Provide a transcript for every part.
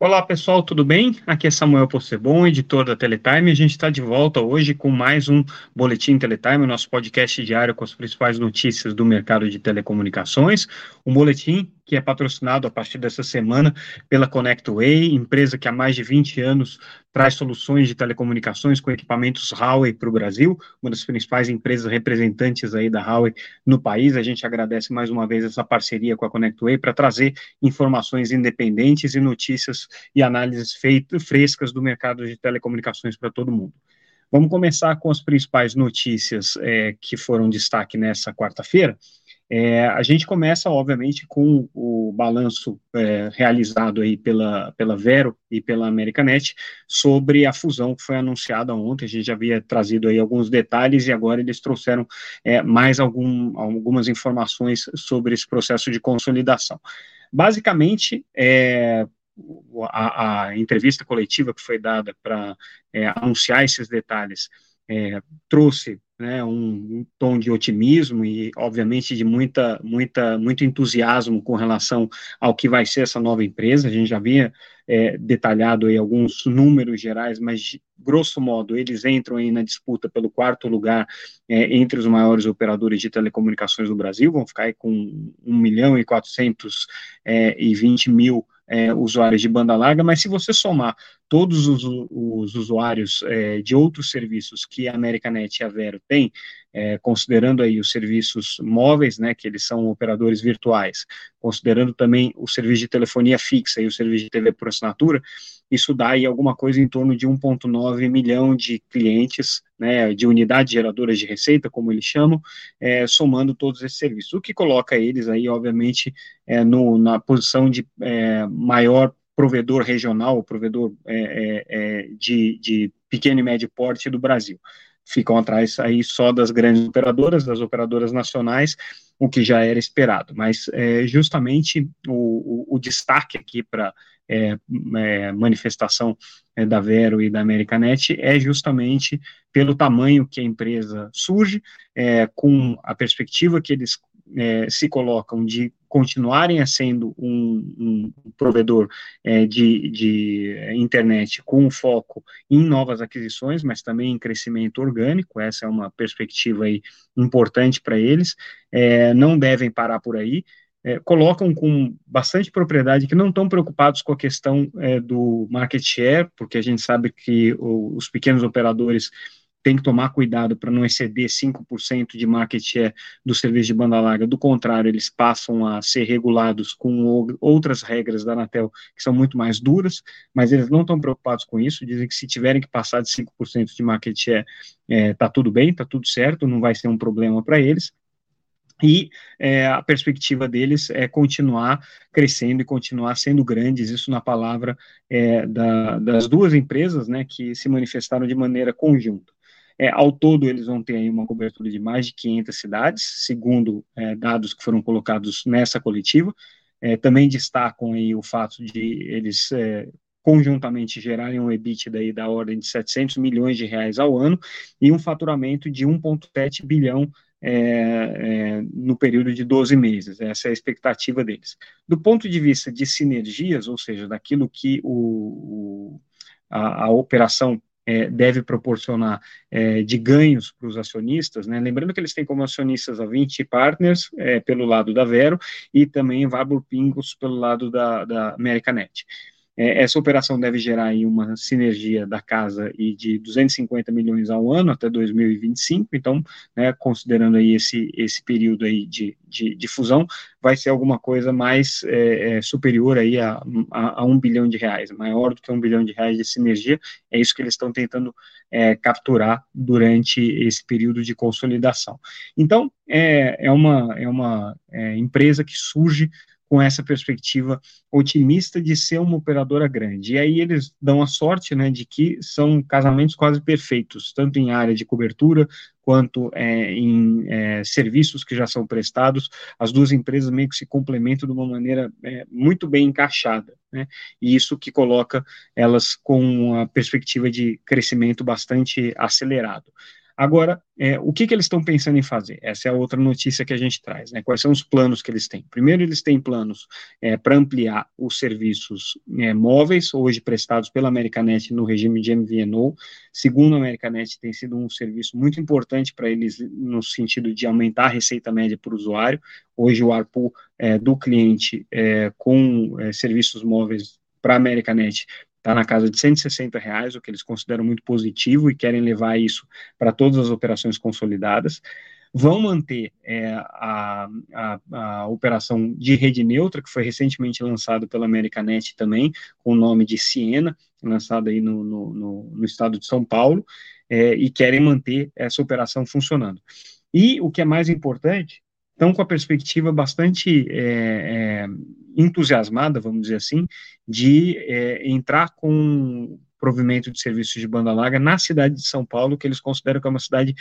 Olá pessoal, tudo bem? Aqui é Samuel Possebon, editor da Teletime. A gente está de volta hoje com mais um Boletim Teletime, nosso podcast diário com as principais notícias do mercado de telecomunicações. Um boletim que é patrocinado a partir dessa semana pela ConnectWay, empresa que há mais de 20 anos traz soluções de telecomunicações com equipamentos Huawei para o Brasil, uma das principais empresas representantes aí da Huawei no país. A gente agradece mais uma vez essa parceria com a ConnectWay para trazer informações independentes e notícias e análises feitas, frescas do mercado de telecomunicações para todo mundo. Vamos começar com as principais notícias é, que foram destaque nessa quarta-feira. É, a gente começa, obviamente, com o balanço é, realizado aí pela, pela Vero e pela Americanet sobre a fusão que foi anunciada ontem. A gente já havia trazido aí alguns detalhes e agora eles trouxeram é, mais algum, algumas informações sobre esse processo de consolidação. Basicamente, é, a, a, entrevista coletiva que foi dada para é, anunciar esses detalhes é, trouxe né, um, um, tom de otimismo e, obviamente, de muita, muita, muito entusiasmo com relação ao que vai ser essa nova empresa. A gente já havia é, detalhado aí alguns números gerais, mas, grosso modo, eles entram aí na disputa pelo quarto lugar é, entre os maiores operadores de telecomunicações do Brasil, vão ficar aí com 1 milhão e 420 mil é, usuários de banda larga, mas se você somar todos os, os usuários é, de outros serviços que a Americanet e a Vero têm, é, considerando aí os serviços móveis, né, que eles são operadores virtuais, considerando também o serviço de telefonia fixa e o serviço de TV por assinatura, isso dá aí alguma coisa em torno de 1,9 milhão de clientes, né, de unidades geradoras de receita, como eles chamam, é, somando todos esses serviços, o que coloca eles aí, obviamente, é, no, na posição de é, maior provedor regional, provedor é, é, é, de, de pequeno e médio porte do Brasil. Ficam atrás aí só das grandes operadoras, das operadoras nacionais, o que já era esperado. Mas é, justamente o, o, o destaque aqui para é, é, manifestação é, da Vero e da Americanet é justamente pelo tamanho que a empresa surge, é, com a perspectiva que eles é, se colocam de continuarem sendo um, um provedor é, de, de, internet com foco em novas aquisições, mas também em crescimento orgânico, essa é uma perspectiva aí importante para eles, é, não devem parar por aí, é, colocam com bastante propriedade que não estão preocupados com a questão é, do market share, porque a gente sabe que o, os pequenos operadores têm que tomar cuidado para não exceder 5% de market share do serviço de banda larga, do contrário, eles passam a ser regulados com outras regras da Anatel que são muito mais duras, mas eles não estão preocupados com isso, dizem que se tiverem que passar de 5% de market share, está é, tudo bem, está tudo certo, não vai ser um problema para eles, e é, a perspectiva deles é continuar crescendo e continuar sendo grandes, isso na palavra é, da, das duas empresas, né, que se manifestaram de maneira conjunta. É, ao todo, eles vão ter aí uma cobertura de mais de 500 cidades, segundo é, dados que foram colocados nessa coletiva. É, também destacam aí o fato de eles é, conjuntamente gerarem um EBITDA aí da ordem de 700 milhões de reais ao ano e um faturamento de 1,7 bilhão é, é, no período de 12 meses. Essa é a expectativa deles. Do ponto de vista de sinergias, ou seja, daquilo que o, o a, a, operação é, deve proporcionar é, de ganhos para os acionistas, né? lembrando que eles têm como acionistas a 20 Partners, é, pelo lado da Vero, e também Warburg Pingos pelo lado da, da Americanet. É, essa operação deve gerar aí uma sinergia da casa e de 250 milhões ao ano até 2025, então, né, considerando aí esse, esse período aí de, de, de fusão, vai ser alguma coisa mais é, é, superior aí a, a, a, um bilhão de reais, maior do que um bilhão de reais de sinergia, é isso que eles estão tentando é, capturar durante esse período de consolidação. Então, é, é uma, é uma é, empresa que surge com essa perspectiva otimista de ser uma operadora grande. E aí eles dão a sorte, né, de que são casamentos quase perfeitos, tanto em área de cobertura quanto é, em é, serviços que já são prestados. As duas empresas meio que se complementam de uma maneira é, muito bem encaixada, né? E isso que coloca elas com uma perspectiva de crescimento bastante acelerado. Agora, é, o que, que eles estão pensando em fazer? Essa é a outra notícia que a gente traz. Né? Quais são os planos que eles têm? Primeiro, eles têm planos é, para ampliar os serviços é, móveis, hoje prestados pela Americanet no regime de MVNO. Segundo, a Americanet tem sido um serviço muito importante para eles no sentido de aumentar a receita média por usuário. Hoje, o ARPU é, do cliente é, com é, serviços móveis para a Americanet está na casa de 160 reais, o que eles consideram muito positivo e querem levar isso para todas as operações consolidadas. Vão manter é, a, a, a, operação de rede neutra, que foi recentemente lançado pela Americanet também, com o nome de Siena, lançado aí no, no, no, no estado de São Paulo, é, e querem manter essa operação funcionando. E o que é mais importante, estão com a perspectiva bastante é, é, entusiasmada, vamos dizer assim, de é, entrar com provimento de serviços de banda larga na cidade de São Paulo, que eles consideram que é uma cidade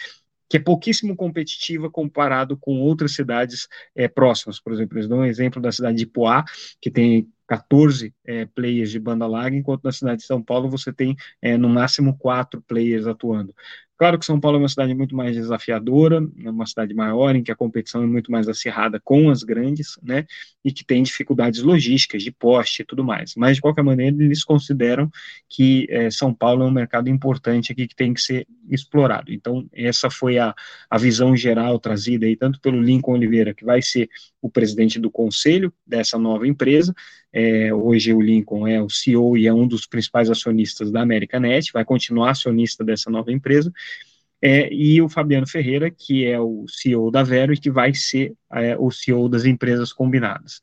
que é pouquíssimo competitiva comparado com outras cidades é, próximas. Por exemplo, eles dão um exemplo da cidade de Poá, que tem 14 é, players de banda larga, enquanto na cidade de São Paulo você tem é, no máximo quatro players atuando. Claro que São Paulo é uma cidade muito mais desafiadora, é uma cidade maior, em que a competição é muito mais acirrada com as grandes, né, e que tem dificuldades logísticas, de poste e tudo mais. Mas, de qualquer maneira, eles consideram que é, São Paulo é um mercado importante aqui que tem que ser explorado. Então, essa foi a, a visão geral trazida aí, tanto pelo Lincoln Oliveira, que vai ser o presidente do conselho dessa nova empresa, é, hoje o Lincoln é o CEO e é um dos principais acionistas da Americanet, vai continuar acionista dessa nova empresa, é, e o Fabiano Ferreira, que é o CEO da Vero e que vai ser é, o CEO das empresas combinadas.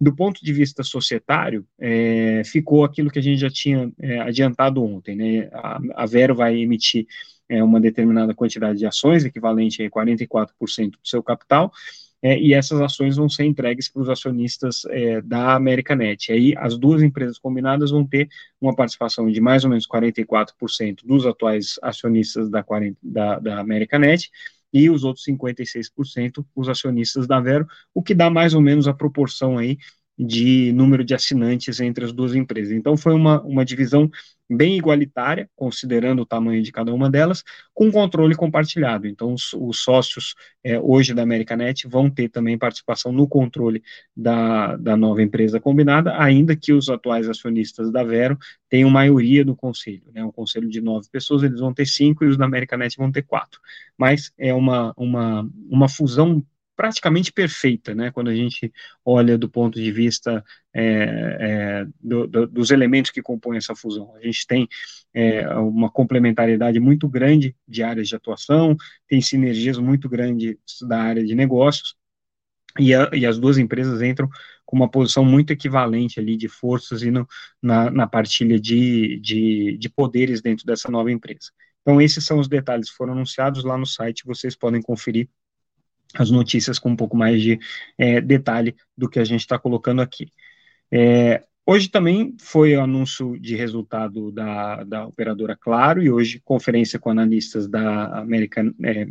Do ponto de vista societário, é, ficou aquilo que a gente já tinha é, adiantado ontem, né? A, a Vero vai emitir é, uma determinada quantidade de ações, equivalente a 44% do seu capital, é, e essas ações vão ser entregues para os acionistas é, da Americanet. Aí as duas empresas combinadas vão ter uma participação de mais ou menos 44% dos atuais acionistas da, 40, da, da Americanet e os outros 56% os acionistas da Vero, o que dá mais ou menos a proporção aí de número de assinantes entre as duas empresas. Então, foi uma, uma divisão bem igualitária, considerando o tamanho de cada uma delas, com controle compartilhado. Então, os, os sócios é, hoje da Americanet vão ter também participação no controle da, da nova empresa combinada, ainda que os atuais acionistas da Vero tenham maioria do conselho. Né, um conselho de nove pessoas, eles vão ter cinco e os da Americanet vão ter quatro. Mas é uma, uma, uma fusão praticamente perfeita, né, quando a gente olha do ponto de vista é, é, do, do, dos elementos que compõem essa fusão. A gente tem é, uma complementariedade muito grande de áreas de atuação, tem sinergias muito grandes da área de negócios, e, a, e as duas empresas entram com uma posição muito equivalente ali de forças e no, na, na partilha de, de, de poderes dentro dessa nova empresa. Então, esses são os detalhes que foram anunciados lá no site, vocês podem conferir as notícias com um pouco mais de é, detalhe do que a gente está colocando aqui. É, hoje também foi o anúncio de resultado da, da operadora Claro, e hoje conferência com analistas da América, é,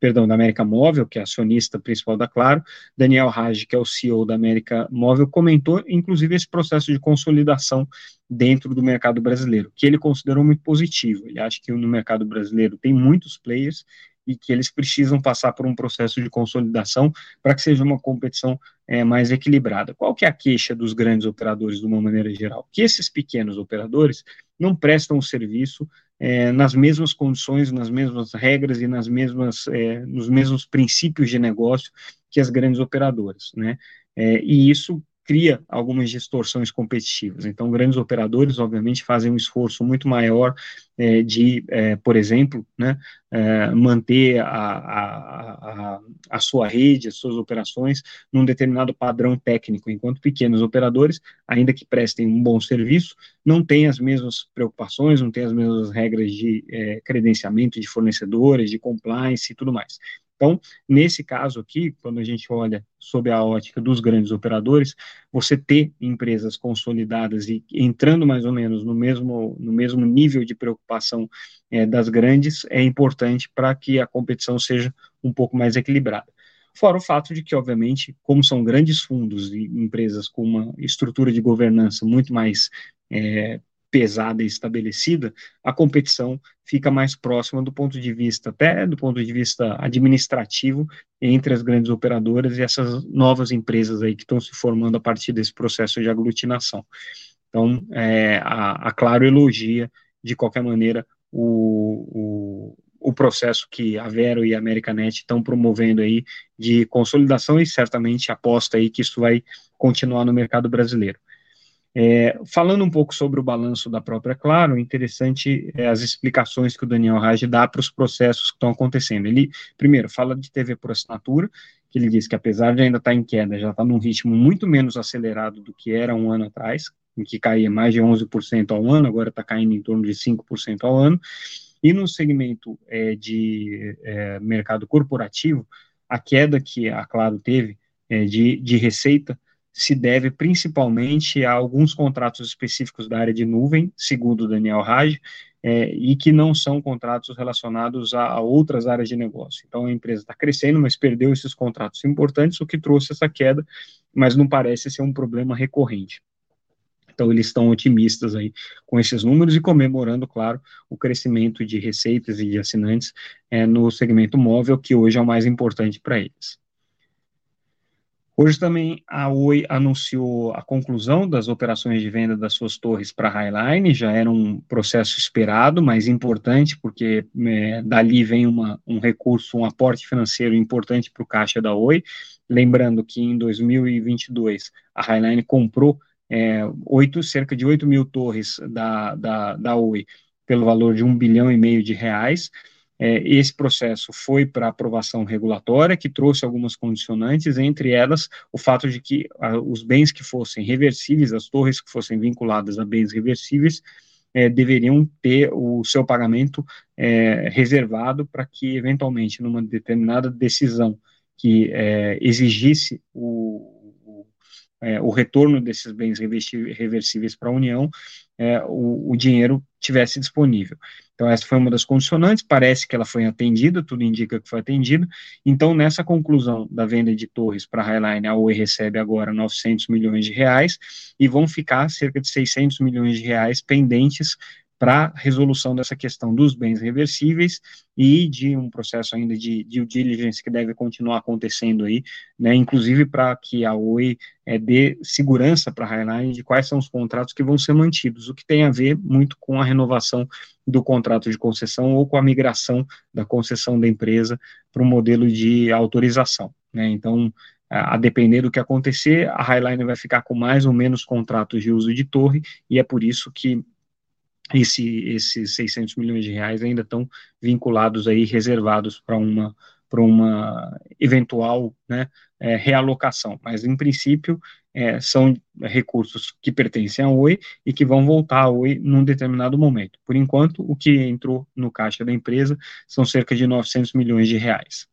perdão, da América Móvel, que é acionista principal da Claro, Daniel Raj, que é o CEO da América Móvel, comentou inclusive esse processo de consolidação dentro do mercado brasileiro, que ele considerou muito positivo. Ele acha que no mercado brasileiro tem muitos players e que eles precisam passar por um processo de consolidação para que seja uma competição é, mais equilibrada. Qual que é a queixa dos grandes operadores de uma maneira geral? Que esses pequenos operadores não prestam o serviço é, nas mesmas condições, nas mesmas regras e nas mesmas, é, nos mesmos princípios de negócio que as grandes operadoras, né? É, e isso cria algumas distorções competitivas. Então, grandes operadores, obviamente, fazem um esforço muito maior é, de, é, por exemplo, né, é, manter a, a, a, a, sua rede, as suas operações, num determinado padrão técnico, enquanto pequenos operadores, ainda que prestem um bom serviço, não têm as mesmas preocupações, não têm as mesmas regras de é, credenciamento de fornecedores, de compliance e tudo mais. Então, nesse caso aqui, quando a gente olha sob a ótica dos grandes operadores, você ter empresas consolidadas e entrando mais ou menos no mesmo, no mesmo nível de preocupação é, das grandes é importante para que a competição seja um pouco mais equilibrada. Fora o fato de que, obviamente, como são grandes fundos e empresas com uma estrutura de governança muito mais é, pesada e estabelecida, a competição fica mais próxima do ponto de vista, até do ponto de vista administrativo, entre as grandes operadoras e essas novas empresas aí que estão se formando a partir desse processo de aglutinação. Então, é, a, a Claro elogia, de qualquer maneira, o, o o processo que a Vero e a Americanet estão promovendo aí de consolidação e certamente aposta aí que isso vai continuar no mercado brasileiro. É, falando um pouco sobre o balanço da própria Claro, interessante é, as explicações que o Daniel Raj dá para os processos que estão acontecendo. Ele, primeiro, fala de TV por assinatura, que ele diz que apesar de ainda estar tá em queda, já está num ritmo muito menos acelerado do que era um ano atrás, em que caía mais de 11% ao ano, agora está caindo em torno de 5% ao ano. E no segmento é, de é, mercado corporativo, a queda que a Claro teve é, de, de receita se deve principalmente a alguns contratos específicos da área de nuvem, segundo Daniel Raj, é, e que não são contratos relacionados a, a, outras áreas de negócio. Então a empresa está crescendo, mas perdeu esses contratos importantes, o que trouxe essa queda, mas não parece ser um problema recorrente. Então eles estão otimistas aí com esses números e comemorando, claro, o crescimento de receitas e de assinantes é, no segmento móvel, que hoje é o mais importante para eles. Hoje também a Oi anunciou a conclusão das operações de venda das suas torres para a Highline, já era um processo esperado, mas importante, porque é, dali vem uma, um recurso, um aporte financeiro importante para o caixa da Oi. Lembrando que em 2022 a Highline comprou é, 8, cerca de 8 mil torres da, da, da Oi pelo valor de um bilhão e meio de reais. É, esse processo foi para aprovação regulatória, que trouxe algumas condicionantes, entre elas o fato de que a, os bens que fossem reversíveis, as torres que fossem vinculadas a bens reversíveis, é, deveriam ter o seu pagamento é, reservado para que, eventualmente, numa determinada decisão que é, exigisse o, o, é, o, retorno desses bens reversíveis para a União, é, o, o dinheiro tivesse disponível. Então, essa foi uma das condicionantes, parece que ela foi atendida, tudo indica que foi atendida. Então, nessa conclusão da venda de torres para a Highline, a Oi recebe agora 900 milhões de reais e vão ficar cerca de 600 milhões de reais pendentes para resolução dessa questão dos bens reversíveis e de um processo ainda de due diligence que deve continuar acontecendo aí, né, inclusive para que a Oi é, dê segurança para a Highline de quais são os contratos que vão ser mantidos, o que tem a ver muito com a renovação do contrato de concessão ou com a migração da concessão da empresa para um modelo de autorização, né, então a depender do que acontecer, a Highline vai ficar com mais ou menos contratos de uso de torre, e é por isso que esse, esses 600 milhões de reais ainda estão vinculados aí, reservados para uma, para uma eventual né, é, realocação, mas em princípio é, são recursos que pertencem à Oi e que vão voltar à Oi num determinado momento. Por enquanto, o que entrou no caixa da empresa são cerca de 900 milhões de reais.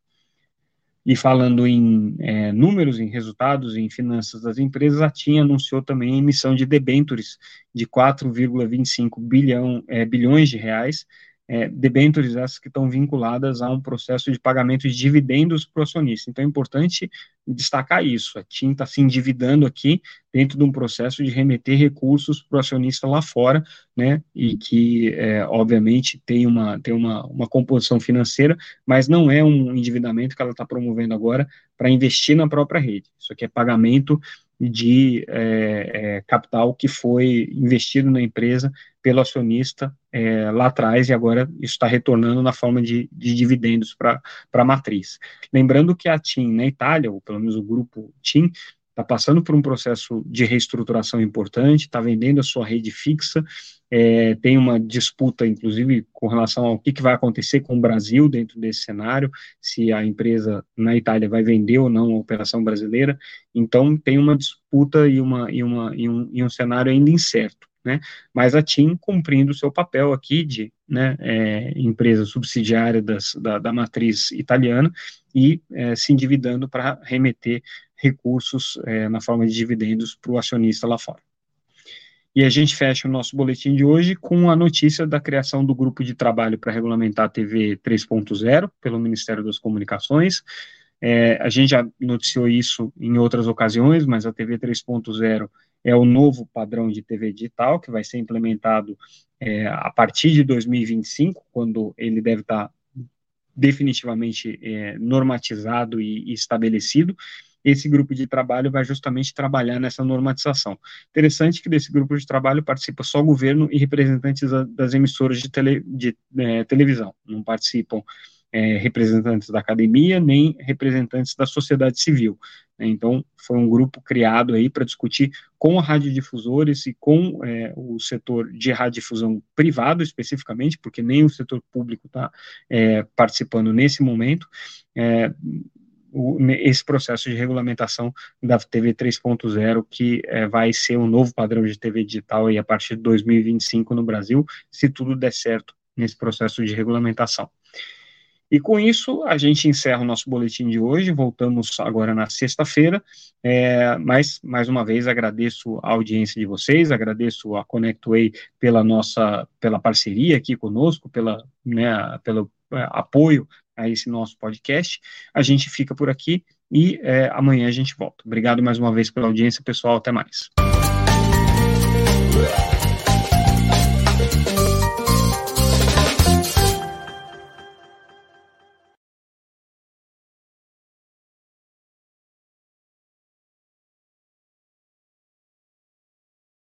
E falando em é, números, em resultados, em finanças das empresas, a TIM anunciou também a emissão de debêntures de 4,25 bilhão, é, bilhões de reais, é, debêntures essas que estão vinculadas a um processo de pagamento de dividendos para o acionista. Então é importante destacar isso. A TIM está se endividando aqui dentro de um processo de remeter recursos para o acionista lá fora, né? E que, é, obviamente, tem, uma, tem uma, uma composição financeira, mas não é um endividamento que ela está promovendo agora para investir na própria rede. Isso aqui é pagamento de é, é, capital que foi investido na empresa pelo acionista é, lá atrás e agora isso está retornando na forma de, de dividendos para a matriz. Lembrando que a TIM na Itália, ou pelo menos o grupo TIM, está passando por um processo de reestruturação importante, está vendendo a sua rede fixa, é, tem uma disputa, inclusive, com relação ao que, que vai acontecer com o Brasil dentro desse cenário, se a empresa na Itália vai vender ou não a operação brasileira. Então, tem uma disputa e, uma, e, uma, e, um, e um cenário ainda incerto. Né? Mas a TIM cumprindo o seu papel aqui de né, é, empresa subsidiária das, da, da, matriz italiana e é, se endividando para remeter recursos é, na forma de dividendos para o acionista lá fora. E a gente fecha o nosso boletim de hoje com a notícia da criação do grupo de trabalho para regulamentar a TV 3.0 pelo Ministério das Comunicações. É, a gente já noticiou isso em outras ocasiões, mas a TV 3.0 é o novo padrão de TV digital que vai ser implementado é, a partir de 2025, quando ele deve estar definitivamente é, normatizado e, e estabelecido esse grupo de trabalho vai justamente trabalhar nessa normatização. Interessante que desse grupo de trabalho participa só o governo e representantes das emissoras de, tele, de é, televisão, não participam é, representantes da academia, nem representantes da sociedade civil. Né? Então, foi um grupo criado aí para discutir com radiodifusores e com é, o setor de radiodifusão privado, especificamente, porque nem o setor público está é, participando nesse momento, é, o, esse processo de regulamentação da TV 3.0, que é, vai ser um novo padrão de TV digital aí a partir de 2025 no Brasil, se tudo der certo nesse processo de regulamentação. E com isso, a gente encerra o nosso boletim de hoje. Voltamos agora na sexta-feira. É, mas, mais uma vez, agradeço a audiência de vocês, agradeço a ConnectWay pela nossa pela parceria aqui conosco, pela, né, pelo é, apoio a esse nosso podcast. A gente fica por aqui e é, amanhã a gente volta. Obrigado mais uma vez pela audiência, pessoal. Até mais.